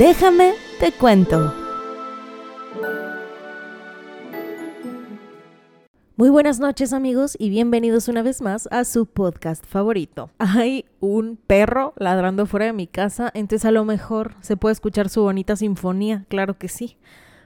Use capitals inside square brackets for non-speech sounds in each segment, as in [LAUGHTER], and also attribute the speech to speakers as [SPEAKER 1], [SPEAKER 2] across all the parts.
[SPEAKER 1] Déjame te cuento. Muy buenas noches amigos y bienvenidos una vez más a su podcast favorito. Hay un perro ladrando fuera de mi casa, entonces a lo mejor se puede escuchar su bonita sinfonía, claro que sí.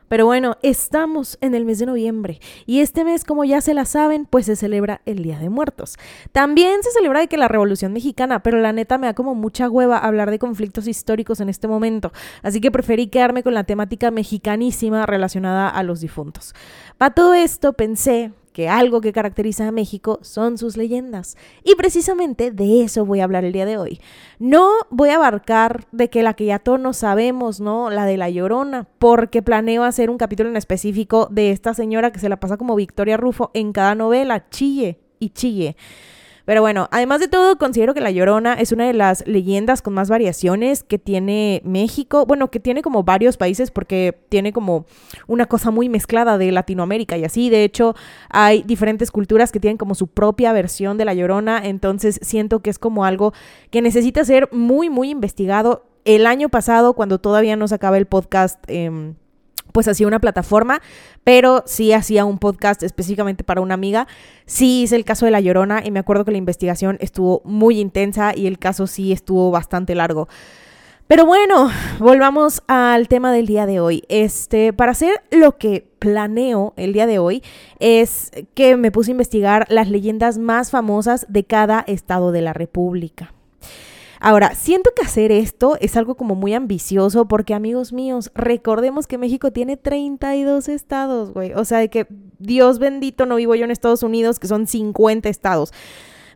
[SPEAKER 1] Pero bueno, estamos en el mes de noviembre y este mes, como ya se la saben, pues se celebra el Día de Muertos. También se celebra de que la Revolución Mexicana, pero la neta me da como mucha hueva hablar de conflictos históricos en este momento, así que preferí quedarme con la temática mexicanísima relacionada a los difuntos. Para todo esto pensé que algo que caracteriza a México son sus leyendas. Y precisamente de eso voy a hablar el día de hoy. No voy a abarcar de que la que ya todos sabemos, ¿no? La de la llorona, porque planeo hacer un capítulo en específico de esta señora que se la pasa como Victoria Rufo en cada novela, chille y chille. Pero bueno, además de todo, considero que La Llorona es una de las leyendas con más variaciones que tiene México. Bueno, que tiene como varios países porque tiene como una cosa muy mezclada de Latinoamérica y así. De hecho, hay diferentes culturas que tienen como su propia versión de La Llorona. Entonces siento que es como algo que necesita ser muy, muy investigado. El año pasado, cuando todavía no se acaba el podcast... Eh, pues hacía una plataforma, pero sí hacía un podcast específicamente para una amiga. Sí hice el caso de La Llorona y me acuerdo que la investigación estuvo muy intensa y el caso sí estuvo bastante largo. Pero bueno, volvamos al tema del día de hoy. Este, para hacer lo que planeo el día de hoy es que me puse a investigar las leyendas más famosas de cada estado de la República. Ahora, siento que hacer esto es algo como muy ambicioso porque amigos míos, recordemos que México tiene 32 estados, güey. O sea, de que Dios bendito no vivo yo en Estados Unidos, que son 50 estados.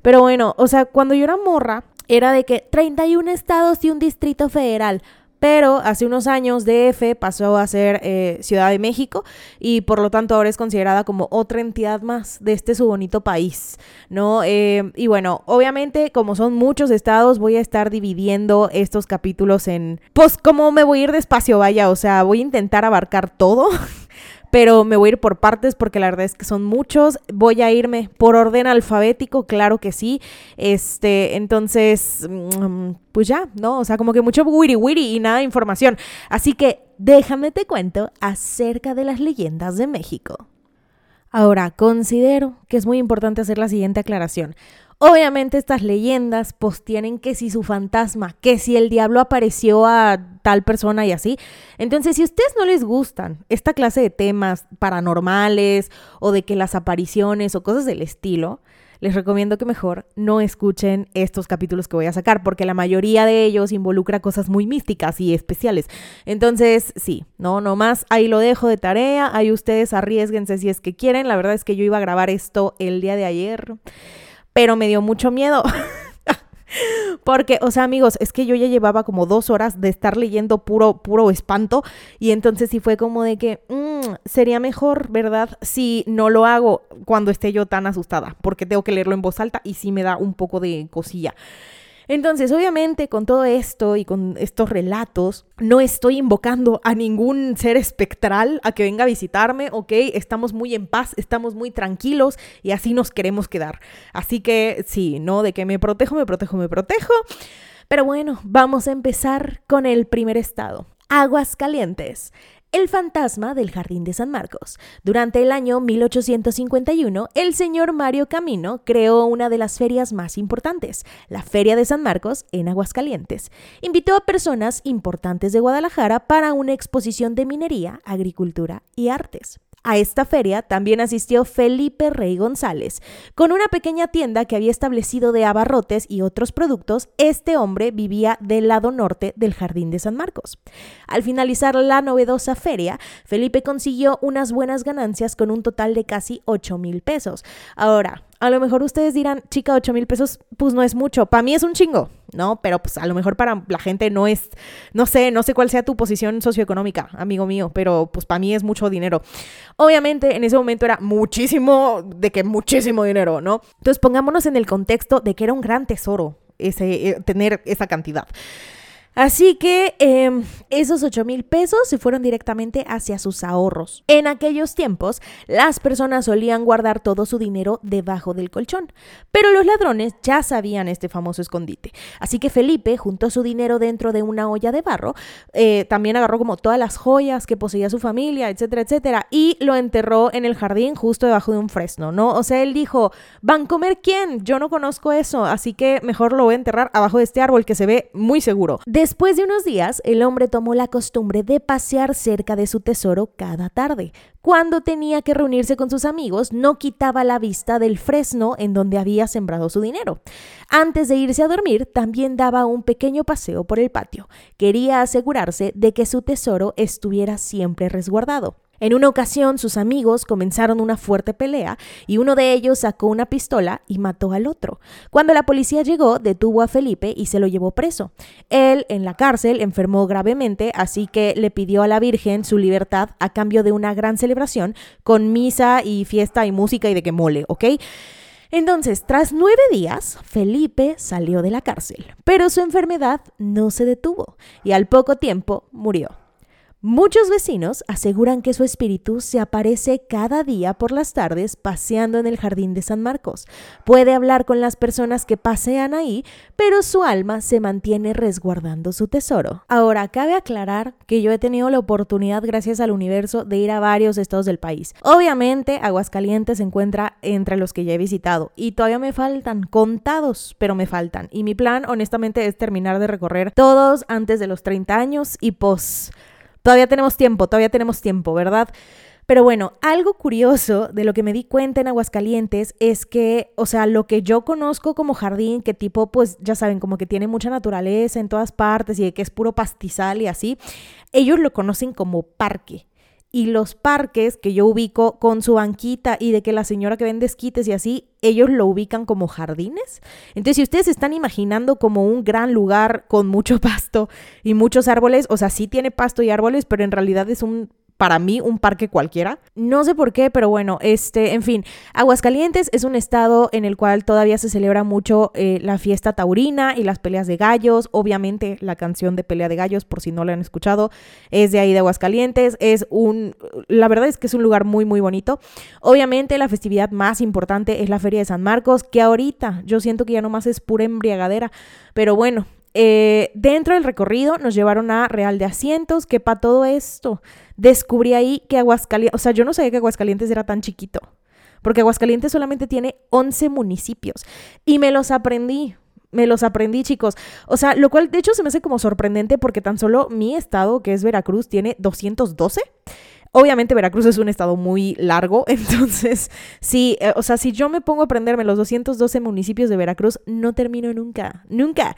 [SPEAKER 1] Pero bueno, o sea, cuando yo era morra, era de que 31 estados y un distrito federal. Pero hace unos años DF pasó a ser eh, Ciudad de México y por lo tanto ahora es considerada como otra entidad más de este su bonito país, ¿no? Eh, y bueno, obviamente como son muchos estados voy a estar dividiendo estos capítulos en, pues como me voy a ir despacio, vaya, o sea, voy a intentar abarcar todo. [LAUGHS] pero me voy a ir por partes porque la verdad es que son muchos. Voy a irme por orden alfabético, claro que sí. Este, entonces, mm, pues ya, ¿no? O sea, como que mucho wiri wiri y nada de información. Así que déjame te cuento acerca de las leyendas de México. Ahora, considero que es muy importante hacer la siguiente aclaración. Obviamente estas leyendas pues tienen que si su fantasma, que si el diablo apareció a tal persona y así. Entonces, si a ustedes no les gustan esta clase de temas paranormales o de que las apariciones o cosas del estilo, les recomiendo que mejor no escuchen estos capítulos que voy a sacar, porque la mayoría de ellos involucra cosas muy místicas y especiales. Entonces, sí, no, nomás ahí lo dejo de tarea, ahí ustedes arriesguense si es que quieren. La verdad es que yo iba a grabar esto el día de ayer pero me dio mucho miedo. [LAUGHS] Porque, o sea, amigos, es que yo ya llevaba como dos horas de estar leyendo puro, puro espanto. Y entonces sí fue como de que mm, sería mejor, ¿verdad? Si no lo hago cuando esté yo tan asustada. Porque tengo que leerlo en voz alta y sí me da un poco de cosilla. Entonces, obviamente, con todo esto y con estos relatos, no estoy invocando a ningún ser espectral a que venga a visitarme, ¿ok? Estamos muy en paz, estamos muy tranquilos y así nos queremos quedar. Así que sí, ¿no? De que me protejo, me protejo, me protejo. Pero bueno, vamos a empezar con el primer estado. Aguas calientes. El fantasma del Jardín de San Marcos. Durante el año 1851, el señor Mario Camino creó una de las ferias más importantes, la Feria de San Marcos en Aguascalientes. Invitó a personas importantes de Guadalajara para una exposición de minería, agricultura y artes. A esta feria también asistió Felipe Rey González. Con una pequeña tienda que había establecido de abarrotes y otros productos, este hombre vivía del lado norte del Jardín de San Marcos. Al finalizar la novedosa feria, Felipe consiguió unas buenas ganancias con un total de casi 8 mil pesos. Ahora, a lo mejor ustedes dirán, chica, 8 mil pesos, pues no es mucho. Para mí es un chingo, ¿no? Pero pues a lo mejor para la gente no es, no sé, no sé cuál sea tu posición socioeconómica, amigo mío, pero pues para mí es mucho dinero. Obviamente en ese momento era muchísimo, de que muchísimo dinero, ¿no? Entonces pongámonos en el contexto de que era un gran tesoro ese, eh, tener esa cantidad. Así que em, esos 8 mil pesos se fueron directamente hacia sus ahorros. En aquellos tiempos, las personas solían guardar todo su dinero debajo del colchón, pero los ladrones ya sabían este famoso escondite. Así que Felipe juntó su dinero dentro de una olla de barro, eh, también agarró como todas las joyas que poseía su familia, etcétera, etcétera, y lo enterró en el jardín justo debajo de un fresno, ¿no? O sea, él dijo, ¿van a comer quién? Yo no conozco eso, así que mejor lo voy a enterrar abajo de este árbol que se ve muy seguro. Después de unos días, el hombre tomó la costumbre de pasear cerca de su tesoro cada tarde. Cuando tenía que reunirse con sus amigos, no quitaba la vista del fresno en donde había sembrado su dinero. Antes de irse a dormir, también daba un pequeño paseo por el patio. Quería asegurarse de que su tesoro estuviera siempre resguardado. En una ocasión sus amigos comenzaron una fuerte pelea y uno de ellos sacó una pistola y mató al otro. Cuando la policía llegó, detuvo a Felipe y se lo llevó preso. Él, en la cárcel, enfermó gravemente, así que le pidió a la Virgen su libertad a cambio de una gran celebración con misa y fiesta y música y de que mole, ¿ok? Entonces, tras nueve días, Felipe salió de la cárcel, pero su enfermedad no se detuvo y al poco tiempo murió. Muchos vecinos aseguran que su espíritu se aparece cada día por las tardes paseando en el jardín de San Marcos. Puede hablar con las personas que pasean ahí, pero su alma se mantiene resguardando su tesoro. Ahora, cabe aclarar que yo he tenido la oportunidad, gracias al universo, de ir a varios estados del país. Obviamente, Aguascalientes se encuentra entre los que ya he visitado y todavía me faltan contados, pero me faltan. Y mi plan, honestamente, es terminar de recorrer todos antes de los 30 años y pos Todavía tenemos tiempo, todavía tenemos tiempo, ¿verdad? Pero bueno, algo curioso de lo que me di cuenta en Aguascalientes es que, o sea, lo que yo conozco como jardín, que tipo, pues ya saben, como que tiene mucha naturaleza en todas partes y que es puro pastizal y así, ellos lo conocen como parque y los parques que yo ubico con su banquita y de que la señora que vende esquites y así, ellos lo ubican como jardines. Entonces, si ustedes están imaginando como un gran lugar con mucho [LAUGHS] pasto y muchos árboles, o sea, sí tiene pasto y árboles, pero en realidad es un para mí un parque cualquiera. No sé por qué, pero bueno, este, en fin, Aguascalientes es un estado en el cual todavía se celebra mucho eh, la fiesta taurina y las peleas de gallos. Obviamente la canción de pelea de gallos, por si no la han escuchado, es de ahí de Aguascalientes. Es un, la verdad es que es un lugar muy, muy bonito. Obviamente la festividad más importante es la Feria de San Marcos, que ahorita yo siento que ya nomás es pura embriagadera, pero bueno, eh, dentro del recorrido nos llevaron a Real de Asientos, que para todo esto descubrí ahí que Aguascalientes, o sea, yo no sabía que Aguascalientes era tan chiquito, porque Aguascalientes solamente tiene 11 municipios y me los aprendí. Me los aprendí, chicos. O sea, lo cual de hecho se me hace como sorprendente porque tan solo mi estado, que es Veracruz, tiene 212. Obviamente Veracruz es un estado muy largo, [LAUGHS] entonces sí, eh, o sea, si yo me pongo a aprenderme los 212 municipios de Veracruz, no termino nunca, nunca.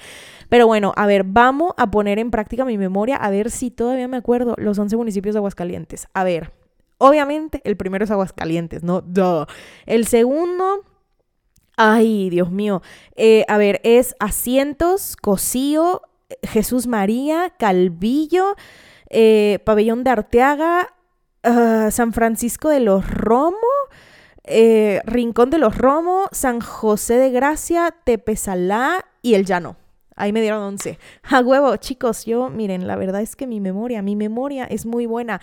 [SPEAKER 1] Pero bueno, a ver, vamos a poner en práctica mi memoria a ver si todavía me acuerdo los 11 municipios de Aguascalientes. A ver, obviamente el primero es Aguascalientes, ¿no? El segundo... Ay, Dios mío. Eh, a ver, es Asientos, Cocío, Jesús María, Calvillo, eh, Pabellón de Arteaga, Ah, San Francisco de los Romo, eh, Rincón de los Romo, San José de Gracia, Tepesalá y El Llano. Ahí me dieron 11. A huevo, chicos, yo, miren, la verdad es que mi memoria, mi memoria es muy buena,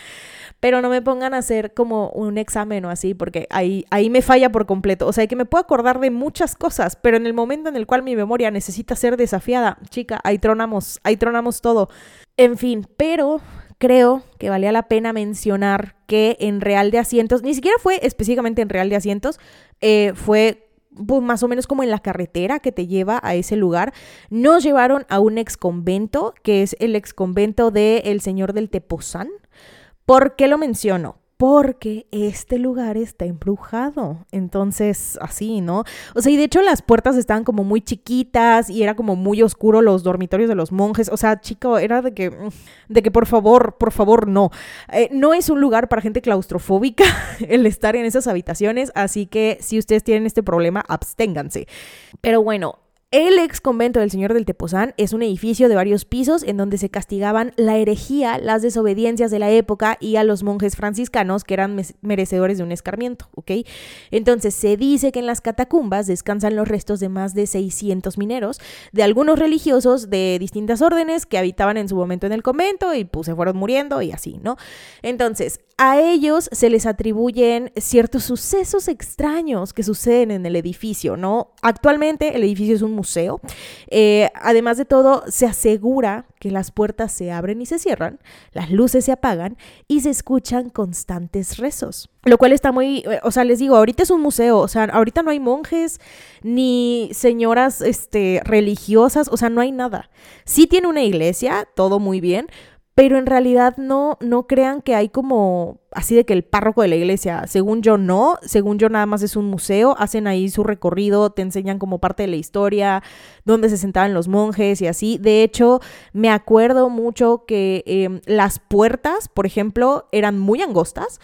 [SPEAKER 1] pero no me pongan a hacer como un examen o así, porque ahí, ahí me falla por completo. O sea, que me puedo acordar de muchas cosas, pero en el momento en el cual mi memoria necesita ser desafiada, chica, ahí tronamos, ahí tronamos todo. En fin, pero creo que valía la pena mencionar que en Real de Asientos, ni siquiera fue específicamente en Real de Asientos, eh, fue pues, más o menos como en la carretera que te lleva a ese lugar, nos llevaron a un ex convento, que es el ex convento de El Señor del Tepozán. ¿Por qué lo menciono? Porque este lugar está embrujado. Entonces, así, ¿no? O sea, y de hecho las puertas estaban como muy chiquitas y era como muy oscuro los dormitorios de los monjes. O sea, chico, era de que, mm, de que por favor, por favor, no. Eh, no es un lugar para gente claustrofóbica [LAUGHS] el estar en esas habitaciones, así que si ustedes tienen este problema, absténganse. Pero bueno, El ex convento del Señor del Tepozán es un edificio de varios pisos en donde se castigaban la herejía, las desobediencias de la época y a los monjes franciscanos que eran merecedores de un escarmiento, ¿ok? Entonces se dice que en las catacumbas descansan los restos de más de 600 mineros, de algunos religiosos de distintas órdenes que habitaban en su momento en el convento y pues se fueron muriendo y así, ¿no? Entonces, a ellos se les atribuyen ciertos sucesos extraños que suceden en el edificio, ¿no? Actualmente el edificio es un museo. Eh, además de todo, se asegura que las puertas se abren y se cierran, las luces se apagan y se escuchan constantes rezos. Lo cual está muy, eh, o sea, les digo, ahorita es un museo, o sea, ahorita no hay monjes ni señoras este, religiosas, o sea, no hay nada. Sí tiene una iglesia, todo muy bien, pero en realidad no, no crean que hay como así de que el párroco de la iglesia, según yo no, según yo nada más es un museo, hacen ahí su recorrido, te enseñan como parte de la historia, dónde se sentaban los monjes y así. De hecho, me acuerdo mucho que em, las puertas, por ejemplo, eran muy angostas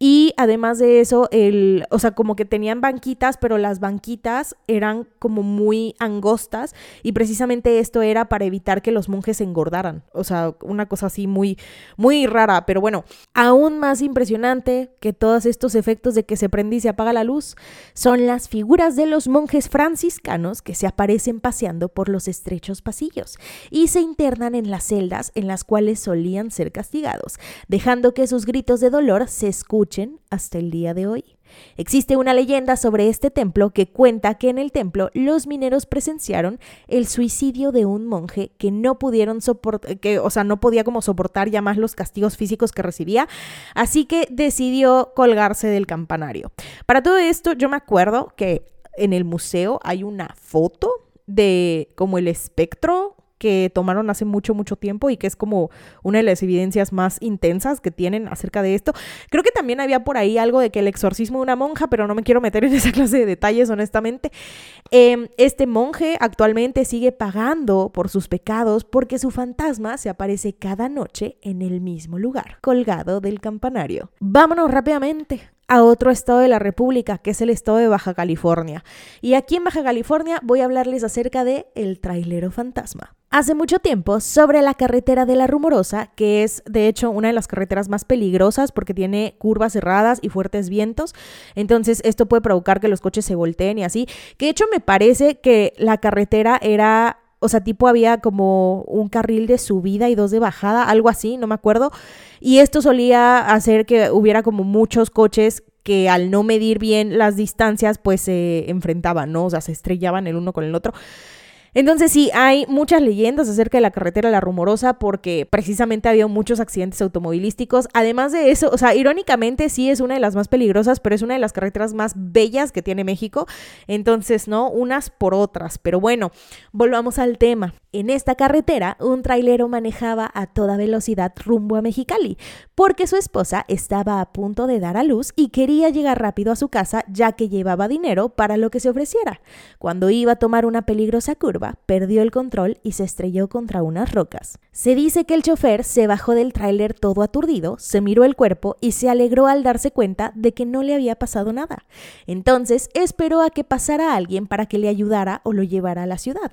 [SPEAKER 1] y además de eso, el, o sea, como que tenían banquitas, pero las banquitas eran como muy angostas y precisamente esto era para evitar que los monjes engordaran. O sea, una cosa así muy, muy rara. Pero bueno, aún más impresionante que todos estos efectos de que se prende y se apaga la luz son las figuras de los monjes franciscanos que se aparecen paseando por los estrechos pasillos y se internan en las celdas en las cuales solían ser castigados, dejando que sus gritos de dolor se escuchen hasta el día de hoy. Existe una leyenda sobre este templo que cuenta que en el templo los mineros presenciaron el suicidio de un monje que no pudieron soportar, que, o sea, no podía como soportar ya más los castigos físicos que recibía, así que decidió colgarse del campanario. Para todo esto, yo me acuerdo que en el museo hay una foto de como el espectro que tomaron hace mucho, mucho tiempo y que es como una de las evidencias más intensas que tienen acerca de esto. Creo que también había por ahí algo de que el exorcismo de una monja, pero no me quiero meter en [LAUGHS] esa clase de detalles, honestamente. Em, este monje actualmente sigue pagando por sus pecados porque su fantasma se aparece cada noche en el mismo lugar, colgado del campanario. Vámonos rápidamente a otro estado de la República, que es el estado de Baja California. Y aquí en Baja California voy a hablarles acerca de el trailero fantasma. Hace mucho tiempo, sobre la carretera de la Rumorosa, que es de hecho una de las carreteras más peligrosas porque tiene curvas cerradas y fuertes vientos, entonces esto puede provocar que los coches se volteen y así, que de hecho me parece que la carretera era o sea, tipo había como un carril de subida y dos de bajada, algo así, no me acuerdo. Y esto solía hacer que hubiera como muchos coches que al no medir bien las distancias, pues se enfrentaban, ¿no? O sea, se estrellaban el uno con el otro. Entonces sí, hay muchas leyendas acerca de la carretera La Rumorosa porque precisamente ha habido muchos accidentes automovilísticos. Además de eso, o sea, irónicamente sí es una de las más peligrosas, pero es una de las carreteras más bellas que tiene México. Entonces, ¿no? Unas por otras. Pero bueno, volvamos al tema. En esta carretera, un trailero manejaba a toda velocidad rumbo a Mexicali, porque su esposa estaba a punto de dar a luz y quería llegar rápido a su casa ya que llevaba dinero para lo que se ofreciera. Cuando iba a tomar una peligrosa curva, perdió el control y se estrelló contra unas rocas. Se dice que el chofer se bajó del tráiler todo aturdido, se miró el cuerpo y se alegró al darse cuenta de que no le había pasado nada. Entonces esperó a que pasara alguien para que le ayudara o lo llevara a la ciudad.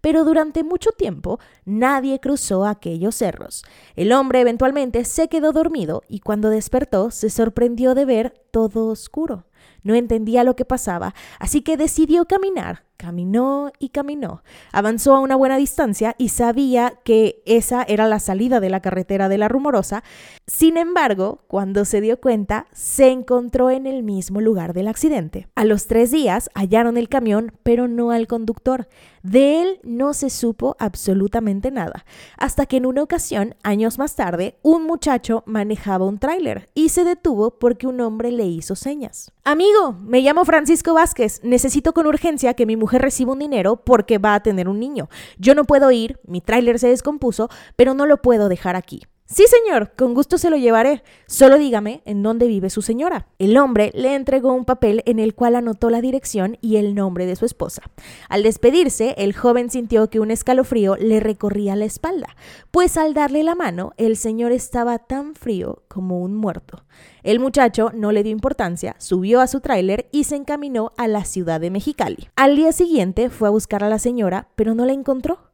[SPEAKER 1] Pero durante mucho tiempo nadie cruzó aquellos cerros. El hombre eventualmente se quedó dormido y cuando despertó se sorprendió de ver todo oscuro. No entendía lo que pasaba, así que decidió caminar Caminó y caminó. Avanzó a una buena distancia y sabía que esa era la salida de la carretera de la Rumorosa. Sin embargo, cuando se dio cuenta, se encontró en el mismo lugar del accidente. A los tres días hallaron el camión, pero no al conductor. De él no se supo absolutamente nada, hasta que en una ocasión, años más tarde, un muchacho manejaba un tráiler y se detuvo porque un hombre le hizo señas. Amigo, me llamo Francisco Vázquez, necesito con urgencia que mi mujer reciba un dinero porque va a tener un niño. Yo no puedo ir, mi tráiler se descompuso, pero no lo puedo dejar aquí. Sí, señor, con gusto se lo llevaré. Solo dígame en dónde vive su señora. El hombre le entregó un papel en el cual anotó la dirección y el nombre de su esposa. Al despedirse, el joven sintió que un escalofrío le recorría la espalda, pues al darle la mano, el señor estaba tan frío como un muerto. El muchacho no le dio importancia, subió a su tráiler y se encaminó a la ciudad de Mexicali. Al día siguiente fue a buscar a la señora, pero no la encontró.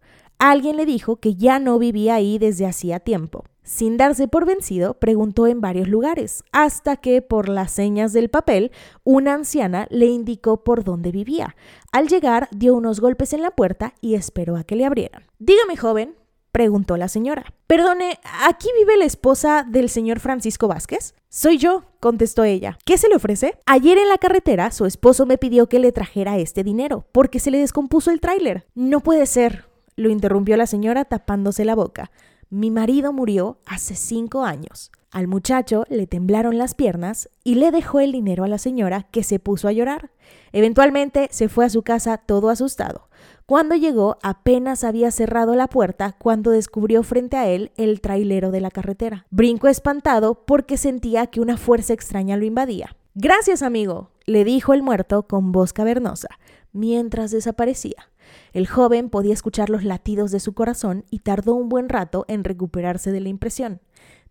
[SPEAKER 1] Alguien le dijo que ya no vivía ahí desde hacía tiempo. Sin darse por vencido, preguntó en varios lugares, hasta que, por las señas del papel, una anciana le indicó por dónde vivía. Al llegar, dio unos golpes en la puerta y esperó a que le abrieran. Dígame, joven, preguntó la señora. Perdone, ¿aquí vive la esposa del señor Francisco Vázquez? Soy yo, contestó ella. ¿Qué se le ofrece? Ayer en la carretera su esposo me pidió que le trajera este dinero, porque se le descompuso el tráiler. No puede ser, lo interrumpió la señora tapándose la boca. Mi marido murió hace cinco años. Al muchacho le temblaron las piernas y le dejó el dinero a la señora que se puso a llorar. Eventualmente se fue a su casa todo asustado. Cuando llegó apenas había cerrado la puerta cuando descubrió frente a él el trailero de la carretera. Brincó espantado porque sentía que una fuerza extraña lo invadía. Gracias, amigo, le dijo el muerto con voz cavernosa, mientras desaparecía. El joven podía escuchar los latidos de su corazón y tardó un buen rato en recuperarse de la impresión.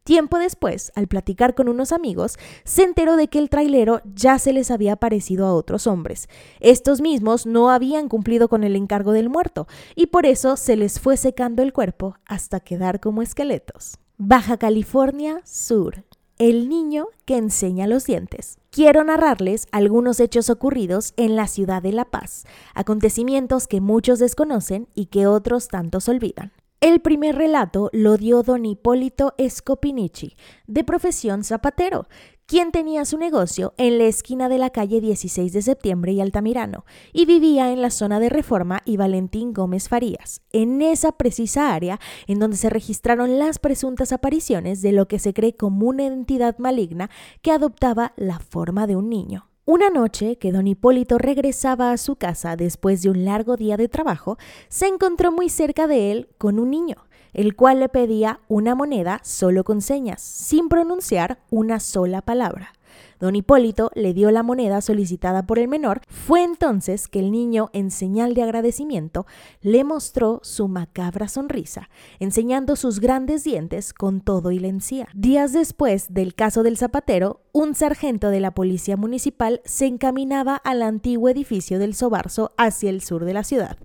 [SPEAKER 1] Tiempo después, al platicar con unos amigos, se enteró de que el trailero ya se les había parecido a otros hombres. Estos mismos no habían cumplido con el encargo del muerto, y por eso se les fue secando el cuerpo hasta quedar como esqueletos. Baja California Sur. El niño que enseña los dientes. Quiero narrarles algunos hechos ocurridos en la ciudad de La Paz, acontecimientos que muchos desconocen y que otros tantos olvidan. El primer relato lo dio don Hipólito Scopinici, de profesión zapatero, quien tenía su negocio en la esquina de la calle 16 de septiembre y Altamirano, y vivía en la zona de Reforma y Valentín Gómez Farías, en esa precisa área en donde se registraron las presuntas apariciones de lo que se cree como una entidad maligna que adoptaba la forma de un niño. Una noche que don Hipólito regresaba a su casa después de un largo día de trabajo, se encontró muy cerca de él con un niño el cual le pedía una moneda solo con señas, sin pronunciar una sola palabra. Don Hipólito le dio la moneda solicitada por el menor. Fue entonces que el niño, en señal de agradecimiento, le mostró su macabra sonrisa, enseñando sus grandes dientes con todo y la encía. Días después del caso del zapatero, un sargento de la policía municipal se encaminaba al antiguo edificio del Sobarzo hacia el sur de la ciudad,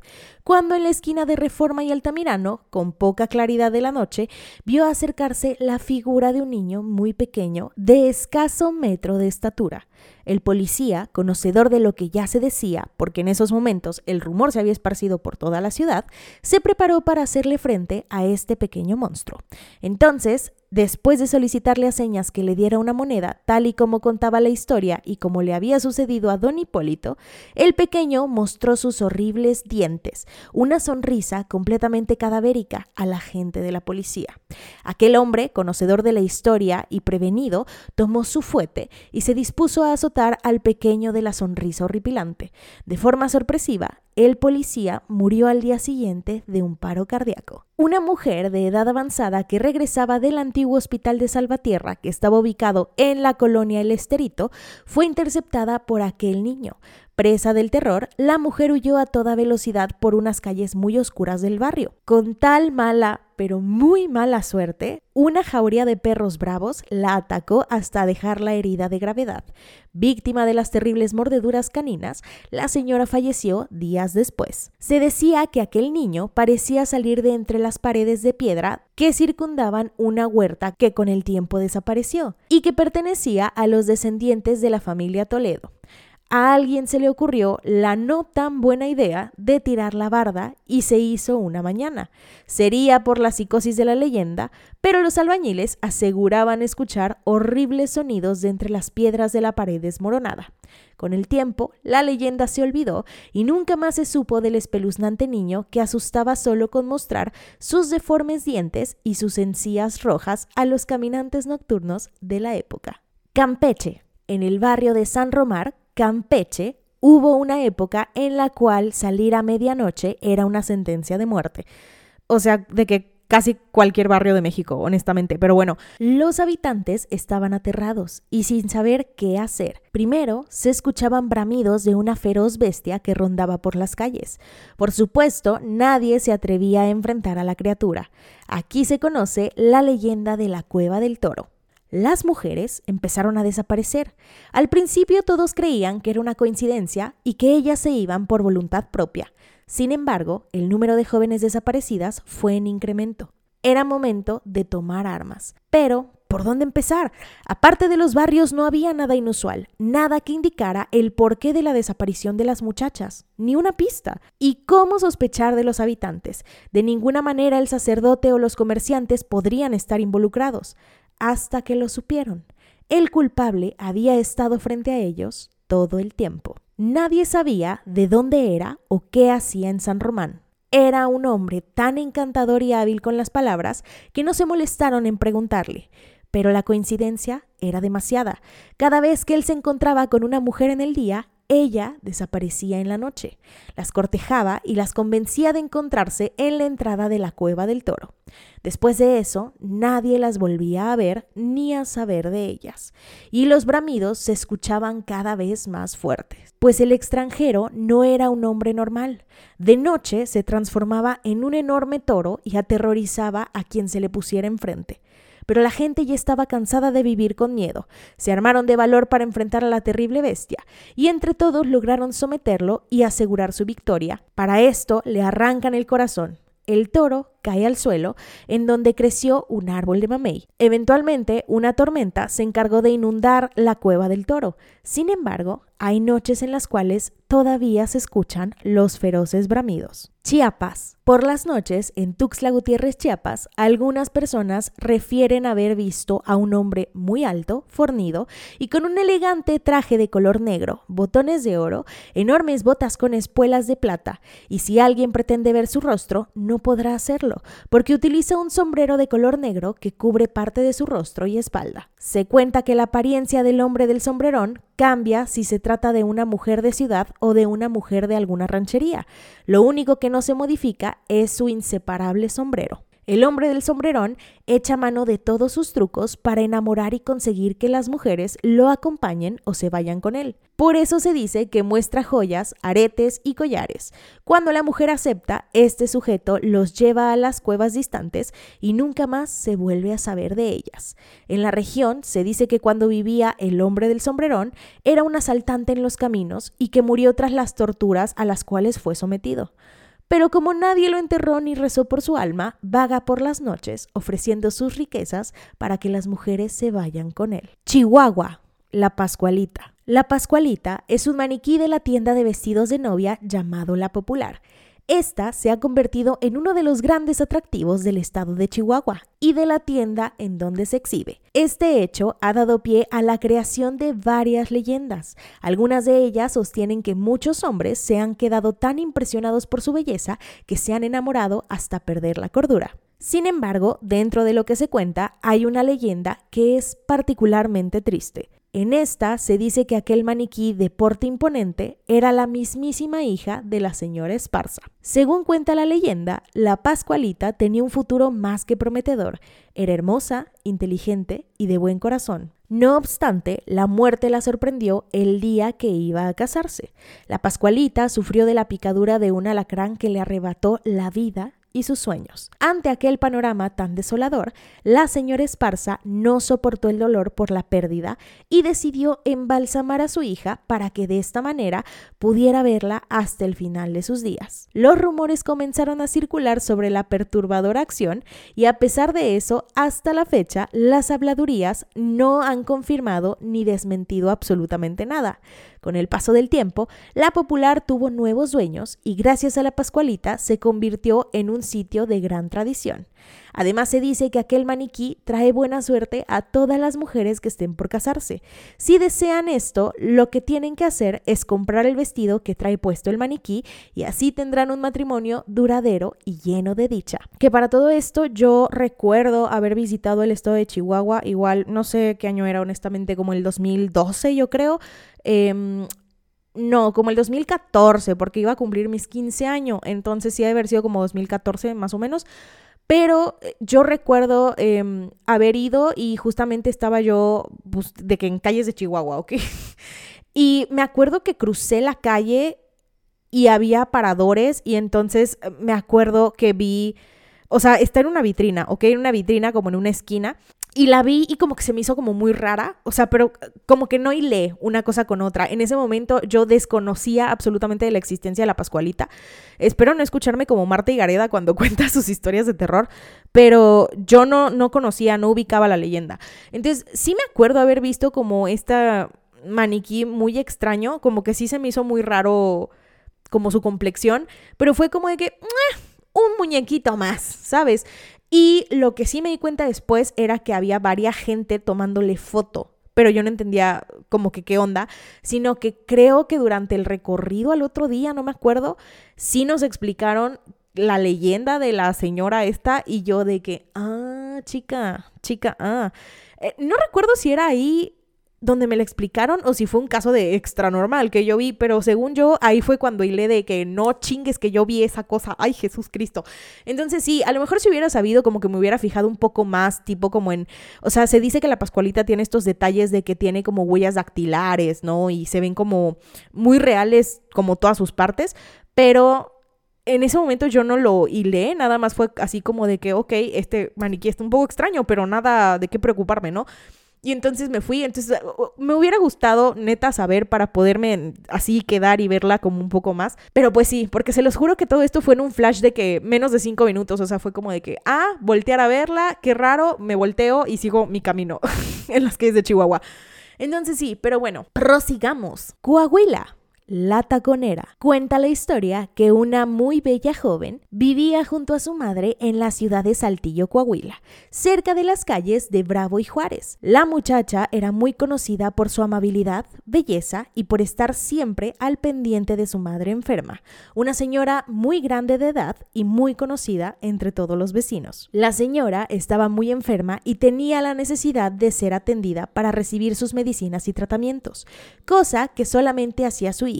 [SPEAKER 1] cuando en la esquina de Reforma y Altamirano, con poca claridad de la noche, vio acercarse la figura de un niño muy pequeño, de escaso metro de estatura. El policía, conocedor de lo que ya se decía, porque en esos momentos el rumor se había esparcido por toda la ciudad, se preparó para hacerle frente a este pequeño monstruo. Entonces, Después de solicitarle a señas que le diera una moneda, tal y como contaba la historia y como le había sucedido a don Hipólito, el pequeño mostró sus horribles dientes, una sonrisa completamente cadavérica a la gente de la policía. Aquel hombre, conocedor de la historia y prevenido, tomó su fuete y se dispuso a azotar al pequeño de la sonrisa horripilante. De forma sorpresiva, el policía murió al día siguiente de un paro cardíaco. Una mujer de edad avanzada que regresaba del antiguo hospital de Salvatierra, que estaba ubicado en la colonia El Esterito, fue interceptada por aquel niño. Presa del terror, la mujer huyó a toda velocidad por unas calles muy oscuras del barrio. Con tal mala, pero muy mala suerte, una jauría de perros bravos la atacó hasta dejarla herida de gravedad. Víctima de las terribles mordeduras caninas, la señora falleció días después. Se decía que aquel niño parecía salir de entre las paredes de piedra que circundaban una huerta que con el tiempo desapareció y que pertenecía a los descendientes de la familia Toledo a alguien se le ocurrió la no tan buena idea de tirar la barda y se hizo una mañana. Sería por la psicosis de la leyenda, pero los albañiles aseguraban escuchar horribles sonidos de entre las piedras de la pared desmoronada. Con el tiempo, la leyenda se olvidó y nunca más se supo del espeluznante niño que asustaba solo con mostrar sus deformes dientes y sus encías rojas a los caminantes nocturnos de la época. Campeche, en el barrio de San Romar, Campeche, hubo una época en la cual salir a medianoche era una sentencia de muerte. O sea, de que casi cualquier barrio de México, honestamente. Pero bueno, los habitantes estaban aterrados y sin saber qué hacer. Primero, se escuchaban bramidos de una feroz bestia que rondaba por las calles. Por supuesto, nadie se atrevía a enfrentar a la criatura. Aquí se conoce la leyenda de la cueva del toro. Las mujeres empezaron a desaparecer. Al principio todos creían que era una coincidencia y que ellas se iban por voluntad propia. Sin embargo, el número de jóvenes desaparecidas fue en incremento. Era momento de tomar armas. Pero, ¿por dónde empezar? Aparte de los barrios no había nada inusual, nada que indicara el porqué de la desaparición de las muchachas, ni una pista. ¿Y cómo sospechar de los habitantes? De ninguna manera el sacerdote o los comerciantes podrían estar involucrados, hasta que lo supieron. El culpable había estado frente a ellos todo el tiempo. Nadie sabía de dónde era o qué hacía en San Román. Era un hombre tan encantador y hábil con las palabras que no se molestaron en preguntarle. Pero la coincidencia era demasiada. Cada vez que él se encontraba con una mujer en el día, ella desaparecía en la noche, las cortejaba y las convencía de encontrarse en la entrada de la cueva del toro. Después de eso, nadie las volvía a ver ni a saber de ellas, y los bramidos se escuchaban cada vez más fuertes, pues el extranjero no era un hombre normal. De noche se transformaba en un enorme toro y aterrorizaba a quien se le pusiera enfrente pero la gente ya estaba cansada de vivir con miedo. Se armaron de valor para enfrentar a la terrible bestia, y entre todos lograron someterlo y asegurar su victoria. Para esto le arrancan el corazón. El toro cae al suelo, en donde creció un árbol de mamey. Eventualmente, una tormenta se encargó de inundar la cueva del toro. Sin embargo, hay noches en las cuales todavía se escuchan los feroces bramidos. Chiapas. Por las noches, en Tuxtla Gutiérrez, Chiapas, algunas personas refieren haber visto a un hombre muy alto, fornido y con un elegante traje de color negro, botones de oro, enormes botas con espuelas de plata, y si alguien pretende ver su rostro, no podrá hacerlo, porque utiliza un sombrero de color negro que cubre parte de su rostro y espalda. Se cuenta que la apariencia del hombre del sombrerón cambia si se trata de una mujer de ciudad o de una mujer de alguna ranchería. Lo único que no se modifica es su inseparable sombrero. El hombre del sombrerón echa mano de todos sus trucos para enamorar y conseguir que las mujeres lo acompañen o se vayan con él. Por eso se dice que muestra joyas, aretes y collares. Cuando la mujer acepta, este sujeto los lleva a las cuevas distantes y nunca más se vuelve a saber de ellas. En la región se dice que cuando vivía el hombre del sombrerón era un asaltante en los caminos y que murió tras las torturas a las cuales fue sometido pero como nadie lo enterró ni rezó por su alma, vaga por las noches ofreciendo sus riquezas para que las mujeres se vayan con él. Chihuahua, la Pascualita. La Pascualita es un maniquí de la tienda de vestidos de novia llamado La Popular esta se ha convertido en uno de los grandes atractivos del estado de Chihuahua y de la tienda en donde se exhibe. Este hecho ha dado pie a la creación de varias leyendas. Algunas de ellas sostienen que muchos hombres se han quedado tan impresionados por su belleza que se han enamorado hasta perder la cordura. Sin embargo, dentro de lo que se cuenta hay una leyenda que es particularmente triste. En esta se dice que aquel maniquí de porte imponente era la mismísima hija de la señora Esparza. Según cuenta la leyenda, la Pascualita tenía un futuro más que prometedor. Era hermosa, inteligente y de buen corazón. No obstante, la muerte la sorprendió el día que iba a casarse. La Pascualita sufrió de la picadura de un alacrán que le arrebató la vida y sus sueños. Ante aquel panorama tan desolador, la señora Esparza no soportó el dolor por la pérdida y decidió embalsamar a su hija para que de esta manera pudiera verla hasta el final de sus días. Los rumores comenzaron a circular sobre la perturbadora acción y a pesar de eso, hasta la fecha, las habladurías no han confirmado ni desmentido absolutamente nada. Con el paso del tiempo, la popular tuvo nuevos dueños y gracias a la Pascualita se convirtió en un sitio de gran tradición. Además se dice que aquel maniquí trae buena suerte a todas las mujeres que estén por casarse. Si desean esto, lo que tienen que hacer es comprar el vestido que trae puesto el maniquí y así tendrán un matrimonio duradero y lleno de dicha. Que para todo esto yo recuerdo haber visitado el estado de Chihuahua, igual no sé qué año era honestamente, como el 2012 yo creo. Em, no, como el 2014, porque iba a cumplir mis 15 años, entonces sí ha de haber sido como 2014 más o menos. Pero eh, yo recuerdo em, haber ido y justamente estaba yo pues, de que en calles de Chihuahua, ¿ok? [LAUGHS] y me acuerdo que crucé la calle y había paradores y entonces eh, me acuerdo que vi, o sea, está en una vitrina, ¿ok? En una vitrina como en una esquina y la vi y como que se me hizo como muy rara, o sea, pero como que no hilé una cosa con otra. En ese momento yo desconocía absolutamente de la existencia de la Pascualita. Espero no escucharme como Marta y Gareda cuando [LAUGHS] cuenta sus historias de terror, pero yo no, no conocía, no ubicaba la leyenda. Entonces, sí me acuerdo haber visto como esta maniquí muy extraño, como que sí se me hizo muy raro como su complexión, pero fue como de que... un muñequito más, ¿sabes? Y lo que sí me di cuenta después era que había varias gente tomándole foto, pero yo no entendía como que qué onda, sino que creo que durante el recorrido al otro día, no me acuerdo, sí nos explicaron la leyenda de la señora esta y yo de que, ah, chica, chica, ah. Eh, no recuerdo si era ahí donde me lo explicaron o si fue un caso de extra normal que yo vi, pero según yo, ahí fue cuando hilé de que no chingues que yo vi esa cosa. Ay, Jesús Cristo. Entonces sí, a lo mejor si hubiera sabido como que me hubiera fijado un poco más, tipo como en, o sea, se dice que la Pascualita tiene estos detalles de que tiene como huellas dactilares, ¿no? Y se ven como muy reales como todas sus partes, pero en ese momento yo no lo hilé, nada más fue así como de que, ok, este maniquí está un poco extraño, pero nada de qué preocuparme, ¿no? Y entonces me fui, entonces me hubiera gustado neta saber para poderme así quedar y verla como un poco más. Pero pues sí, porque se los juro que todo esto fue en un flash de que menos de cinco minutos, o sea, fue como de que, ah, voltear a verla, qué raro, me volteo y sigo mi camino [LAUGHS] en las calles de Chihuahua. Entonces sí, pero bueno, prosigamos. Coahuila. La Taconera. Cuenta la historia que una muy bella joven vivía junto a su madre en la ciudad de Saltillo, Coahuila, cerca de las calles de Bravo y Juárez. La muchacha era muy conocida por su amabilidad, belleza y por estar siempre al pendiente de su madre enferma, una señora muy grande de edad y muy conocida entre todos los vecinos. La señora estaba muy enferma y tenía la necesidad de ser atendida para recibir sus medicinas y tratamientos, cosa que solamente hacía su hija,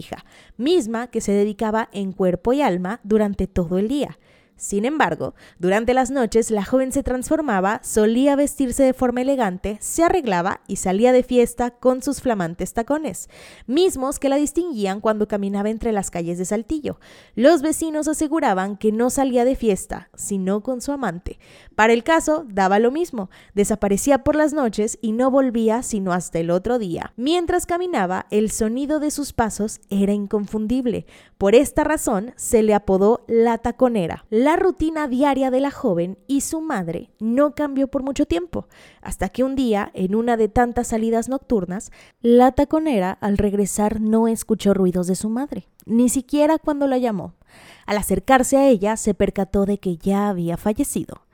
[SPEAKER 1] misma que se dedicaba en cuerpo y alma durante todo el día. Sin embargo, durante las noches la joven se transformaba, solía vestirse de forma elegante, se arreglaba y salía de fiesta con sus flamantes tacones, mismos que la distinguían cuando caminaba entre las calles de Saltillo. Los vecinos aseguraban que no salía de fiesta, sino con su amante. Para el caso, daba lo mismo, desaparecía por las noches y no volvía sino hasta el otro día. Mientras caminaba, el sonido de sus pasos era inconfundible. Por esta razón, se le apodó la taconera. La rutina diaria de la joven y su madre no cambió por mucho tiempo, hasta que un día, en una de tantas salidas nocturnas, la taconera al regresar no escuchó ruidos de su madre, ni siquiera cuando la llamó. Al acercarse a ella se percató de que ya había fallecido.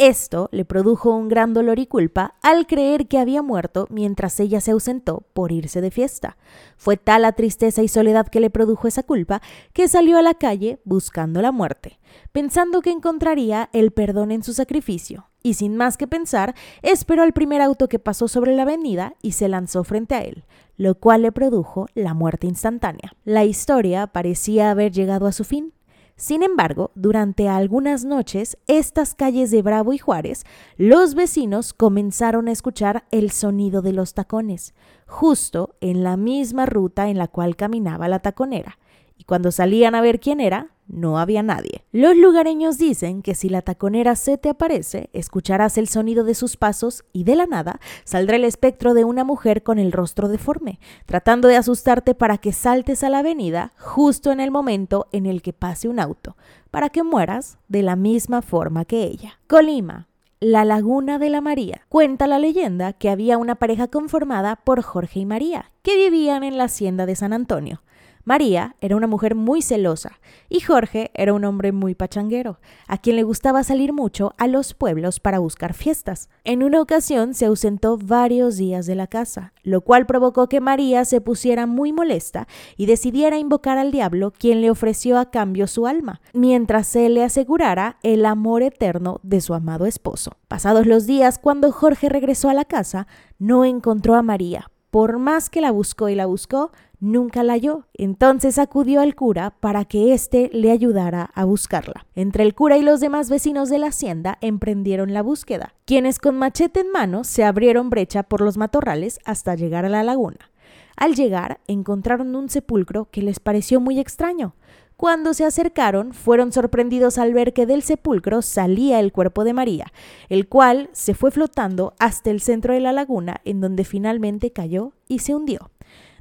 [SPEAKER 1] Esto le produjo un gran dolor y culpa al creer que había muerto mientras ella se ausentó por irse de fiesta. Fue tal la tristeza y soledad que le produjo esa culpa que salió a la calle buscando la muerte, pensando que encontraría el perdón en su sacrificio, y sin más que pensar, esperó al primer auto que pasó sobre la avenida y se lanzó frente a él, lo cual le produjo la muerte instantánea. La historia parecía haber llegado a su fin. Sin embargo, durante algunas noches, estas calles de Bravo y Juárez, los vecinos comenzaron a escuchar el sonido de los tacones, justo en la misma ruta en la cual caminaba la taconera, y cuando salían a ver quién era, no había nadie. Los lugareños dicen que si la taconera se te aparece, escucharás el sonido de sus pasos y de la nada saldrá el espectro de una mujer con el rostro deforme, tratando de asustarte para que saltes a la avenida justo en el momento en el que pase un auto, para que mueras de la misma forma que ella. Colima, la Laguna de la María. Cuenta la leyenda que había una pareja conformada por Jorge y María, que vivían en la hacienda de San Antonio. María era una mujer muy celosa y Jorge era un hombre muy pachanguero, a quien le gustaba salir mucho a los pueblos para buscar fiestas. En una ocasión se ausentó varios días de la casa, lo cual provocó que María se pusiera muy molesta y decidiera invocar al diablo, quien le ofreció a cambio su alma, mientras se le asegurara el amor eterno de su amado esposo. Pasados los días, cuando Jorge regresó a la casa, no encontró a María. Por más que la buscó y la buscó, nunca la halló. Entonces acudió al cura para que éste le ayudara a buscarla. Entre el cura y los demás vecinos de la hacienda emprendieron la búsqueda, quienes con machete en mano se abrieron brecha por los matorrales hasta llegar a la laguna. Al llegar, encontraron un sepulcro que les pareció muy extraño. Cuando se acercaron, fueron sorprendidos al ver que del sepulcro salía el cuerpo de María, el cual se fue flotando hasta el centro de la laguna, en donde finalmente cayó y se hundió.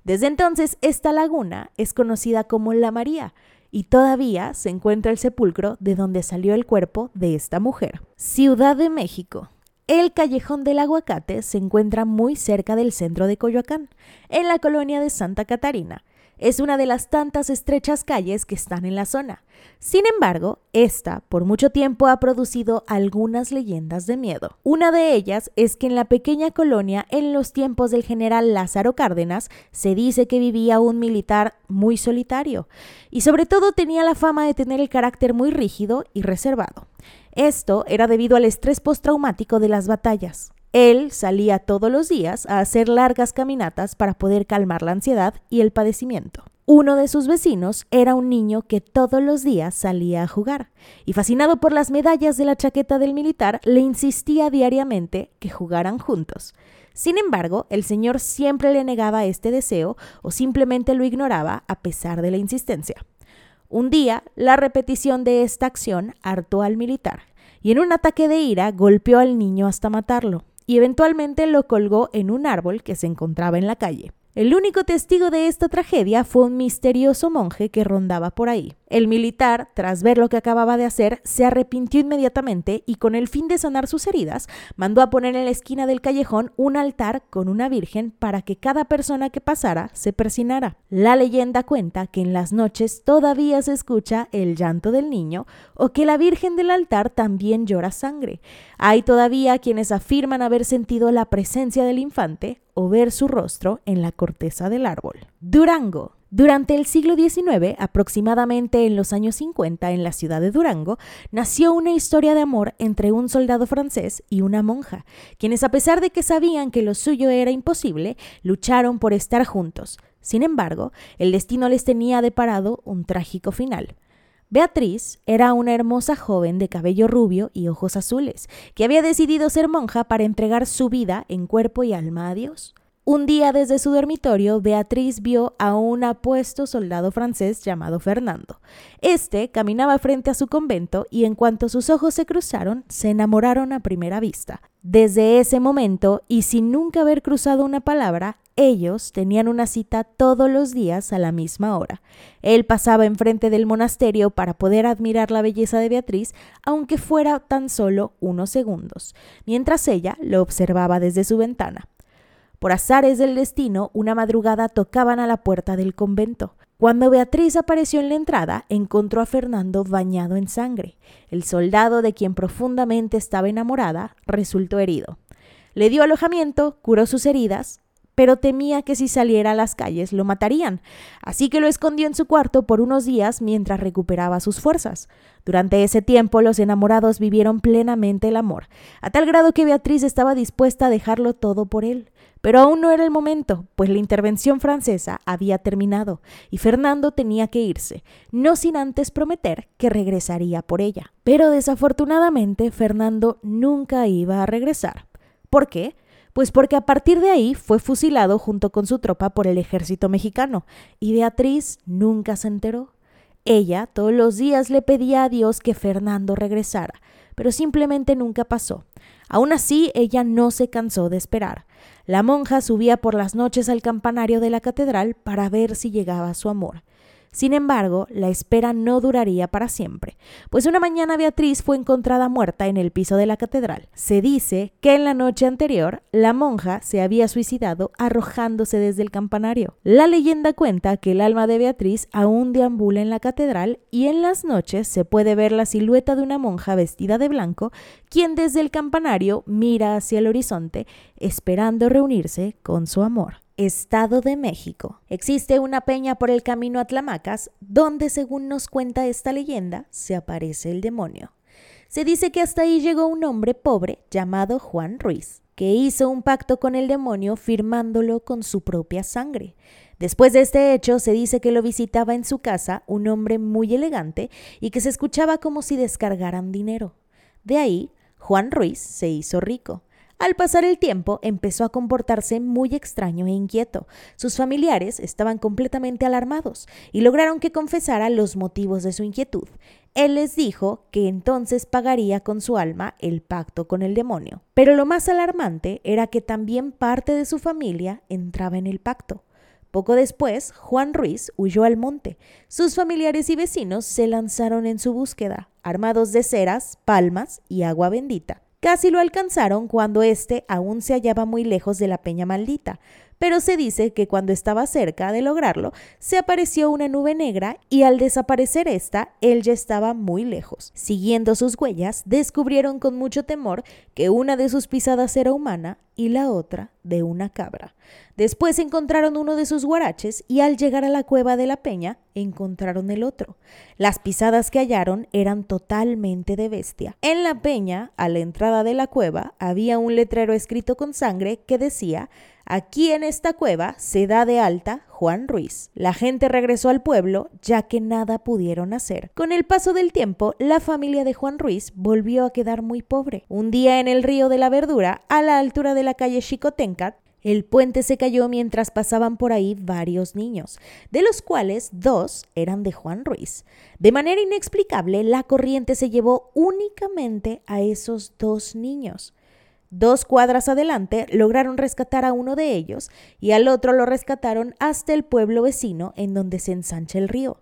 [SPEAKER 1] Desde entonces, esta laguna es conocida como la María, y todavía se encuentra el sepulcro de donde salió el cuerpo de esta mujer. Ciudad de México. El callejón del aguacate se encuentra muy cerca del centro de Coyoacán, en la colonia de Santa Catarina, es una de las tantas estrechas calles que están en la zona. Sin embargo, esta por mucho tiempo ha producido algunas leyendas de miedo. Una de ellas es que en la pequeña colonia, en los tiempos del general Lázaro Cárdenas, se dice que vivía un militar muy solitario y sobre todo tenía la fama de tener el carácter muy rígido y reservado. Esto era debido al estrés postraumático de las batallas. Él salía todos los días a hacer largas caminatas para poder calmar la ansiedad y el padecimiento. Uno de sus vecinos era un niño que todos los días salía a jugar, y fascinado por las medallas de la chaqueta del militar, le insistía diariamente que jugaran juntos. Sin embargo, el señor siempre le negaba este deseo o simplemente lo ignoraba a pesar de la insistencia. Un día, la repetición de esta acción hartó al militar, y en un ataque de ira golpeó al niño hasta matarlo y eventualmente lo colgó en un árbol que se encontraba en la calle. El único testigo de esta tragedia fue un misterioso monje que rondaba por ahí. El militar, tras ver lo que acababa de hacer, se arrepintió inmediatamente y con el fin de sanar sus heridas, mandó a poner en la esquina del callejón un altar con una virgen para que cada persona que pasara se persinara. La leyenda cuenta que en las noches todavía se escucha el llanto del niño o que la virgen del altar también llora sangre. Hay todavía quienes afirman haber sentido la presencia del infante o ver su rostro en la corteza del árbol. Durango. Durante el siglo XIX, aproximadamente en los años 50, en la ciudad de Durango, nació una historia de amor entre un soldado francés y una monja, quienes a pesar de que sabían que lo suyo era imposible, lucharon por estar juntos. Sin embargo, el destino les tenía deparado un trágico final. Beatriz era una hermosa joven de cabello rubio y ojos azules, que había decidido ser monja para entregar su vida en cuerpo y alma a Dios. Un día desde su dormitorio, Beatriz vio a un apuesto soldado francés llamado Fernando. Este caminaba frente a su convento y en cuanto sus ojos se cruzaron, se enamoraron a primera vista. Desde ese momento, y sin nunca haber cruzado una palabra, ellos tenían una cita todos los días a la misma hora. Él pasaba enfrente del monasterio para poder admirar la belleza de Beatriz, aunque fuera tan solo unos segundos, mientras ella lo observaba desde su ventana. Por azares del destino, una madrugada tocaban a la puerta del convento. Cuando Beatriz apareció en la entrada, encontró a Fernando bañado en sangre. El soldado de quien profundamente estaba enamorada resultó herido. Le dio alojamiento, curó sus heridas, pero temía que si saliera a las calles lo matarían, así que lo escondió en su cuarto por unos días mientras recuperaba sus fuerzas. Durante ese tiempo los enamorados vivieron plenamente el amor, a tal grado que Beatriz estaba dispuesta a dejarlo todo por él. Pero aún no era el momento, pues la intervención francesa había terminado y Fernando tenía que irse, no sin antes prometer que regresaría por ella. Pero desafortunadamente Fernando nunca iba a regresar. ¿Por qué? Pues porque a partir de ahí fue fusilado junto con su tropa por el ejército mexicano y Beatriz nunca se enteró. Ella todos los días le pedía a Dios que Fernando regresara, pero simplemente nunca pasó. Aún así, ella no se cansó de esperar. La monja subía por las noches al campanario de la catedral para ver si llegaba su amor. Sin embargo, la espera no duraría para siempre, pues una mañana Beatriz fue encontrada muerta en el piso de la catedral. Se dice que en la noche anterior la monja se había suicidado arrojándose desde el campanario. La leyenda cuenta que el alma de Beatriz aún deambula en la catedral y en las noches se puede ver la silueta de una monja vestida de blanco, quien desde el campanario mira hacia el horizonte esperando reunirse con su amor. Estado de México. Existe una peña por el camino a Tlamacas donde, según nos cuenta esta leyenda, se aparece el demonio. Se dice que hasta ahí llegó un hombre pobre llamado Juan Ruiz, que hizo un pacto con el demonio firmándolo con su propia sangre. Después de este hecho, se dice que lo visitaba en su casa un hombre muy elegante y que se escuchaba como si descargaran dinero. De ahí, Juan Ruiz se hizo rico. Al pasar el tiempo, empezó a comportarse muy extraño e inquieto. Sus familiares estaban completamente alarmados y lograron que confesara los motivos de su inquietud. Él les dijo que entonces pagaría con su alma el pacto con el demonio. Pero lo más alarmante era que también parte de su familia entraba en el pacto. Poco después, Juan Ruiz huyó al monte. Sus familiares y vecinos se lanzaron en su búsqueda, armados de ceras, palmas y agua bendita. Casi lo alcanzaron cuando éste aún se hallaba muy lejos de la peña maldita, pero se dice que cuando estaba cerca de lograrlo, se apareció una nube negra y al desaparecer esta, él ya estaba muy lejos. Siguiendo sus huellas, descubrieron con mucho temor que una de sus pisadas era humana y la otra de una cabra. Después encontraron uno de sus guaraches y al llegar a la cueva de la peña encontraron el otro. Las pisadas que hallaron eran totalmente de bestia. En la peña, a la entrada de la cueva, había un letrero escrito con sangre que decía Aquí en esta cueva se da de alta Juan Ruiz. La gente regresó al pueblo ya que nada pudieron hacer. Con el paso del tiempo, la familia de Juan Ruiz volvió a quedar muy pobre. Un día en el río de la Verdura, a la altura de la calle Chicotencat, el puente se cayó mientras pasaban por ahí varios niños, de los cuales dos eran de Juan Ruiz. De manera inexplicable, la corriente se llevó únicamente a esos dos niños. Dos cuadras adelante lograron rescatar a uno de ellos y al otro lo rescataron hasta el pueblo vecino en donde se ensancha el río.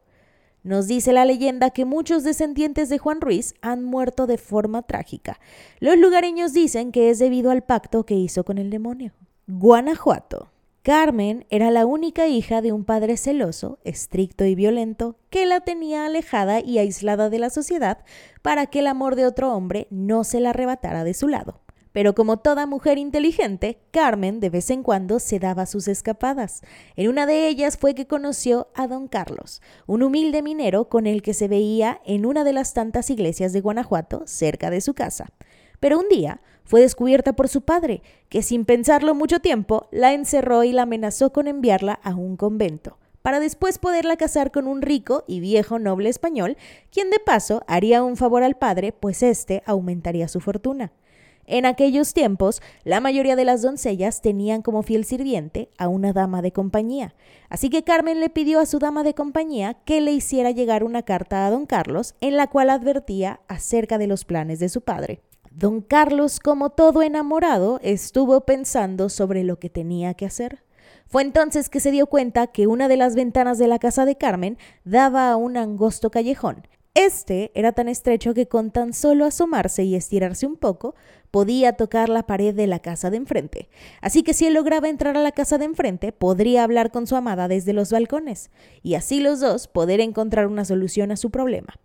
[SPEAKER 1] Nos dice la leyenda que muchos descendientes de Juan Ruiz han muerto de forma trágica. Los lugareños dicen que es debido al pacto que hizo con el demonio. Guanajuato. Carmen era la única hija de un padre celoso, estricto y violento, que la tenía alejada y aislada de la sociedad para que el amor de otro hombre no se la arrebatara de su lado. Pero como toda mujer inteligente, Carmen de vez en cuando se daba sus escapadas. En una de ellas fue que conoció a don Carlos, un humilde minero con el que se veía en una de las tantas iglesias de Guanajuato cerca de su casa. Pero un día fue descubierta por su padre, que sin pensarlo mucho tiempo la encerró y la amenazó con enviarla a un convento, para después poderla casar con un rico y viejo noble español, quien de paso haría un favor al padre, pues éste aumentaría su fortuna. En aquellos tiempos, la mayoría de las doncellas tenían como fiel sirviente a una dama de compañía, así que Carmen le pidió a su dama de compañía que le hiciera llegar una carta a don Carlos en la cual advertía acerca de los planes de su padre. Don Carlos, como todo enamorado, estuvo pensando sobre lo que tenía que hacer. Fue entonces que se dio cuenta que una de las ventanas de la casa de Carmen daba a un angosto callejón. Este era tan estrecho que con tan solo asomarse y estirarse un poco, podía tocar la pared de la casa de enfrente. Así que si él lograba entrar a la casa de enfrente, podría hablar con su amada desde los balcones, y así los dos poder encontrar una solución a su problema.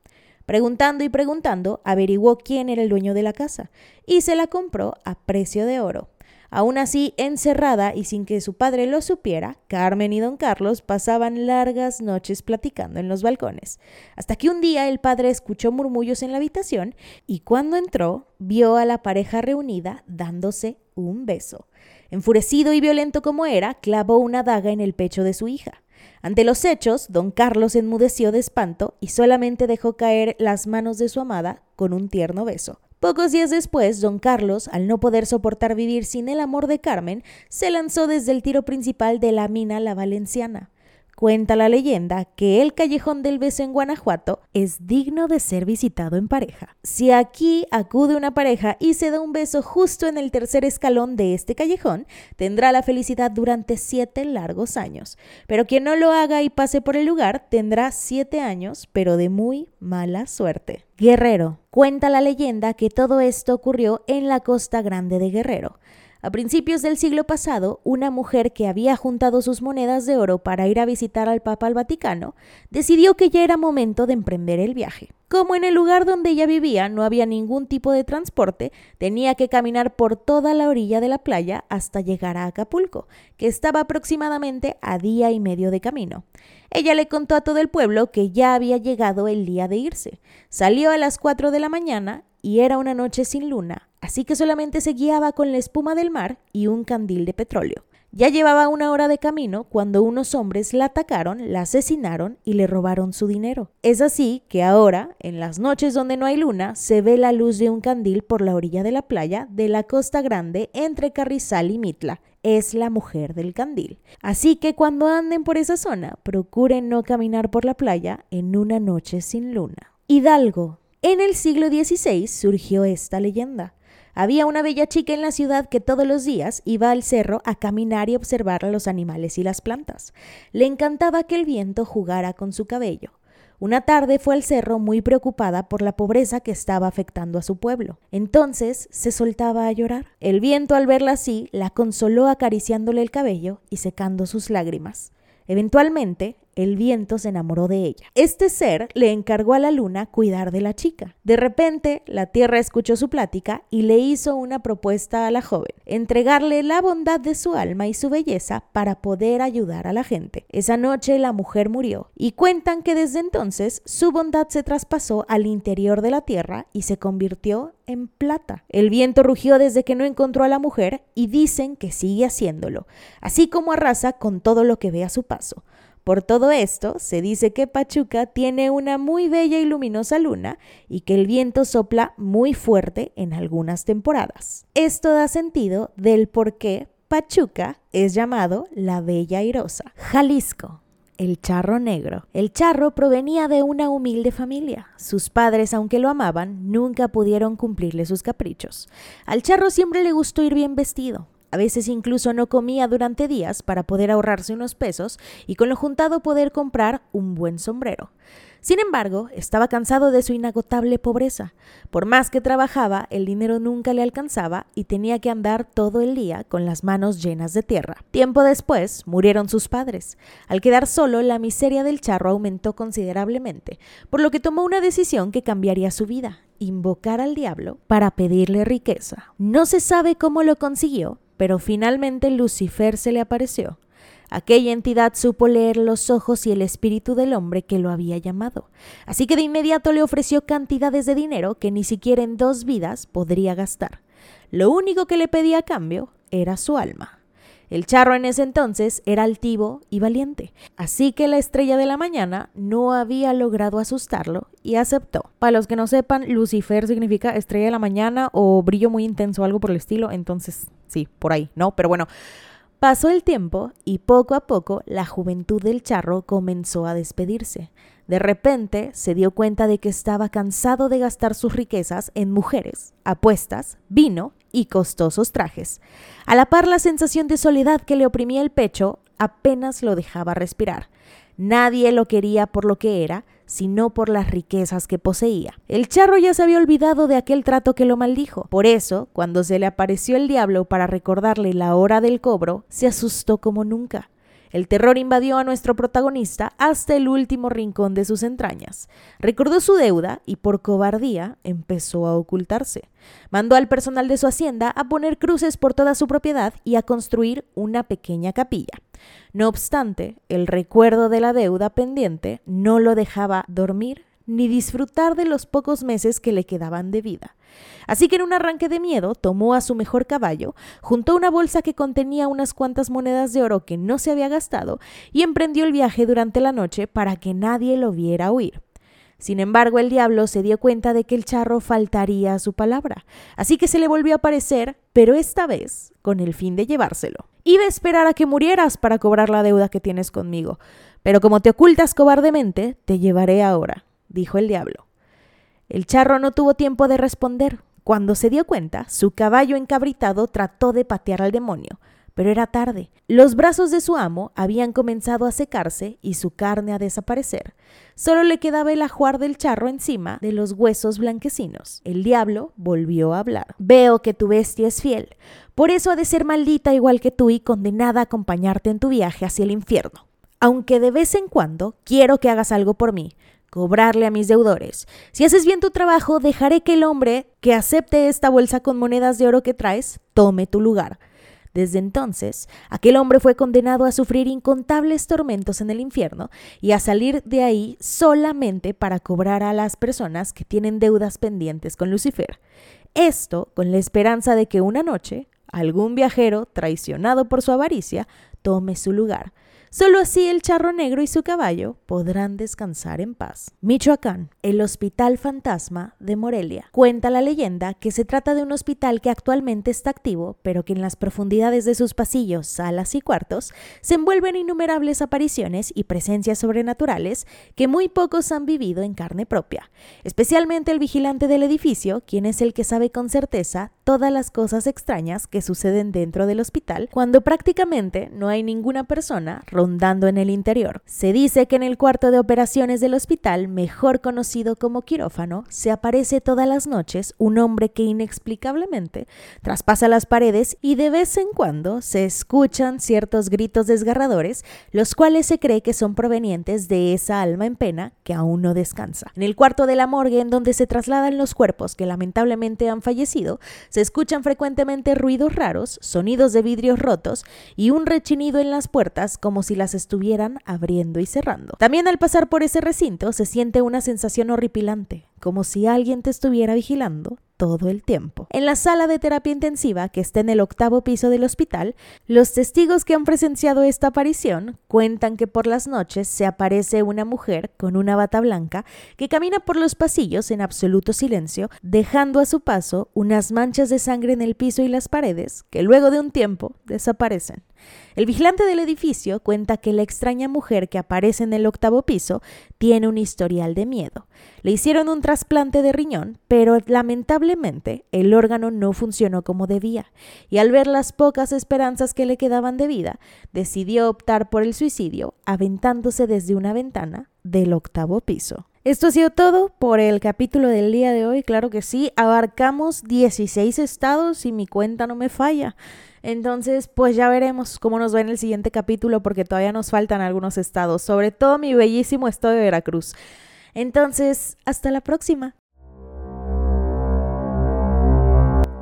[SPEAKER 1] Preguntando y preguntando, averiguó quién era el dueño de la casa y se la compró a precio de oro. Aún así, encerrada y sin que su padre lo supiera, Carmen y don Carlos pasaban largas noches platicando en los balcones, hasta que un día el padre escuchó murmullos en la habitación y cuando entró vio a la pareja reunida dándose un beso. Enfurecido y violento como era, clavó una daga en el pecho de su hija. Ante los hechos, don Carlos enmudeció de espanto y solamente dejó caer las manos de su amada con un tierno beso. Pocos días después, don Carlos, al no poder soportar vivir sin el amor de Carmen, se lanzó desde el tiro principal de la mina La Valenciana. Cuenta la leyenda que el callejón del beso en Guanajuato es digno de ser visitado en pareja. Si aquí acude una pareja y se da un beso justo en el tercer escalón de este callejón, tendrá la felicidad durante siete largos años. Pero quien no lo haga y pase por el lugar tendrá siete años, pero de muy mala suerte. Guerrero. Cuenta la leyenda que todo esto ocurrió en la costa grande de Guerrero. A principios del siglo pasado, una mujer que había juntado sus monedas de oro para ir a visitar al Papa al Vaticano, decidió que ya era momento de emprender el viaje. Como en el lugar donde ella vivía no había ningún tipo de transporte, tenía que caminar por toda la orilla de la playa hasta llegar a Acapulco, que estaba aproximadamente a día y medio de camino. Ella le contó a todo el pueblo que ya había llegado el día de irse. Salió a las 4 de la mañana y era una noche sin luna, así que solamente se guiaba con la espuma del mar y un candil de petróleo. Ya llevaba una hora de camino cuando unos hombres la atacaron, la asesinaron y le robaron su dinero. Es así que ahora, en las noches donde no hay luna, se ve la luz de un candil por la orilla de la playa de la Costa Grande entre Carrizal y Mitla. Es la mujer del candil. Así que cuando anden por esa zona, procuren no caminar por la playa en una noche sin luna. Hidalgo. En el siglo XVI surgió esta leyenda. Había una bella chica en la ciudad que todos los días iba al cerro a caminar y observar a los animales y las plantas. Le encantaba que el viento jugara con su cabello. Una tarde fue al cerro muy preocupada por la pobreza que estaba afectando a su pueblo. Entonces se soltaba a llorar. El viento al verla así la consoló acariciándole el cabello y secando sus lágrimas. Eventualmente, el viento se enamoró de ella. Este ser le encargó a la luna cuidar de la chica. De repente, la tierra escuchó su plática y le hizo una propuesta a la joven, entregarle la bondad de su alma y su belleza para poder ayudar a la gente. Esa noche la mujer murió y cuentan que desde entonces su bondad se traspasó al interior de la tierra y se convirtió en plata. El viento rugió desde que no encontró a la mujer y dicen que sigue haciéndolo, así como arrasa con todo lo que ve a su paso. Por todo esto, se dice que Pachuca tiene una muy bella y luminosa luna y que el viento sopla muy fuerte en algunas temporadas. Esto da sentido del por qué Pachuca es llamado la Bella Airosa. Jalisco. El charro negro. El charro provenía de una humilde familia. Sus padres, aunque lo amaban, nunca pudieron cumplirle sus caprichos. Al charro siempre le gustó ir bien vestido. A veces incluso no comía durante días para poder ahorrarse unos pesos y con lo juntado poder comprar un buen sombrero. Sin embargo, estaba cansado de su inagotable pobreza. Por más que trabajaba, el dinero nunca le alcanzaba y tenía que andar todo el día con las manos llenas de tierra. Tiempo después, murieron sus padres. Al quedar solo, la miseria del charro aumentó considerablemente, por lo que tomó una decisión que cambiaría su vida, invocar al diablo para pedirle riqueza. No se sabe cómo lo consiguió, pero finalmente Lucifer se le apareció. Aquella entidad supo leer los ojos y el espíritu del hombre que lo había llamado, así que de inmediato le ofreció cantidades de dinero que ni siquiera en dos vidas podría gastar. Lo único que le pedía a cambio era su alma. El charro en ese entonces era altivo y valiente, así que la estrella de la mañana no había logrado asustarlo y aceptó. Para los que no sepan, Lucifer significa estrella de la mañana o brillo muy intenso, algo por el estilo, entonces Sí, por ahí, ¿no? Pero bueno, pasó el tiempo y poco a poco la juventud del charro comenzó a despedirse. De repente se dio cuenta de que estaba cansado de gastar sus riquezas en mujeres, apuestas, vino y costosos trajes. A la par la sensación de soledad que le oprimía el pecho apenas lo dejaba respirar. Nadie lo quería por lo que era, sino por las riquezas que poseía. El charro ya se había olvidado de aquel trato que lo maldijo. Por eso, cuando se le apareció el diablo para recordarle la hora del cobro, se asustó como nunca. El terror invadió a nuestro protagonista hasta el último rincón de sus entrañas. Recordó su deuda y por cobardía empezó a ocultarse. Mandó al personal de su hacienda a poner cruces por toda su propiedad y a construir una pequeña capilla. No obstante, el recuerdo de la deuda pendiente no lo dejaba dormir ni disfrutar de los pocos meses que le quedaban de vida. Así que en un arranque de miedo tomó a su mejor caballo, juntó una bolsa que contenía unas cuantas monedas de oro que no se había gastado y emprendió el viaje durante la noche para que nadie lo viera huir. Sin embargo, el diablo se dio cuenta de que el charro faltaría a su palabra, así que se le volvió a aparecer, pero esta vez con el fin de llevárselo. Iba a esperar a que murieras para cobrar la deuda que tienes conmigo, pero como te ocultas cobardemente, te llevaré ahora, dijo el diablo. El charro no tuvo tiempo de responder. Cuando se dio cuenta, su caballo encabritado trató de patear al demonio, pero era tarde. Los brazos de su amo habían comenzado a secarse y su carne a desaparecer. Solo le quedaba el ajuar del charro encima de los huesos blanquecinos. El diablo volvió a hablar. Veo que tu bestia es fiel. Por eso ha de ser maldita igual que tú y condenada a acompañarte en tu viaje hacia el infierno. Aunque de vez en cuando quiero que hagas algo por mí, cobrarle a mis deudores. Si haces bien tu trabajo, dejaré que el hombre que acepte esta bolsa con monedas de oro que traes tome tu lugar. Desde entonces, aquel hombre fue condenado a sufrir incontables tormentos en el infierno y a salir de ahí solamente para cobrar a las personas que tienen deudas pendientes con Lucifer. Esto con la esperanza de que una noche algún viajero, traicionado por su avaricia, tome su lugar. Solo así el charro negro y su caballo podrán descansar en paz. Michoacán, el Hospital Fantasma de Morelia. Cuenta la leyenda que se trata de un hospital que actualmente está activo, pero que en las profundidades de sus pasillos, salas y cuartos se envuelven innumerables apariciones y presencias sobrenaturales que muy pocos han vivido en carne propia. Especialmente el vigilante del edificio, quien es el que sabe con certeza todas las cosas extrañas que suceden dentro del hospital cuando prácticamente no hay ninguna persona rondando en el interior. Se dice que en el cuarto de operaciones del hospital, mejor conocido como quirófano, se aparece todas las noches un hombre que inexplicablemente traspasa las paredes y de vez en cuando se escuchan ciertos gritos desgarradores, los cuales se cree que son provenientes de esa alma en pena que aún no descansa. En el cuarto de la morgue en donde se trasladan los cuerpos que lamentablemente han fallecido, se escuchan frecuentemente ruidos raros, sonidos de vidrios rotos y un rechinido en las puertas como si las estuvieran abriendo y cerrando. También al pasar por ese recinto se siente una sensación horripilante, como si alguien te estuviera vigilando todo el tiempo. En la sala de terapia intensiva, que está en el octavo piso del hospital, los testigos que han presenciado esta aparición cuentan que por las noches se aparece una mujer con una bata blanca que camina por los pasillos en absoluto silencio, dejando a su paso unas manchas de sangre en el piso y las paredes, que luego de un tiempo desaparecen. El vigilante del edificio cuenta que la extraña mujer que aparece en el octavo piso tiene un historial de miedo. Le hicieron un trasplante de riñón, pero lamentablemente el órgano no funcionó como debía, y al ver las pocas esperanzas que le quedaban de vida, decidió optar por el suicidio, aventándose desde una ventana del octavo piso. Esto ha sido todo por el capítulo del día de hoy. Claro que sí, abarcamos 16 estados y mi cuenta no me falla. Entonces, pues ya veremos cómo nos va en el siguiente capítulo porque todavía nos faltan algunos estados, sobre todo mi bellísimo estado de Veracruz. Entonces, hasta la próxima.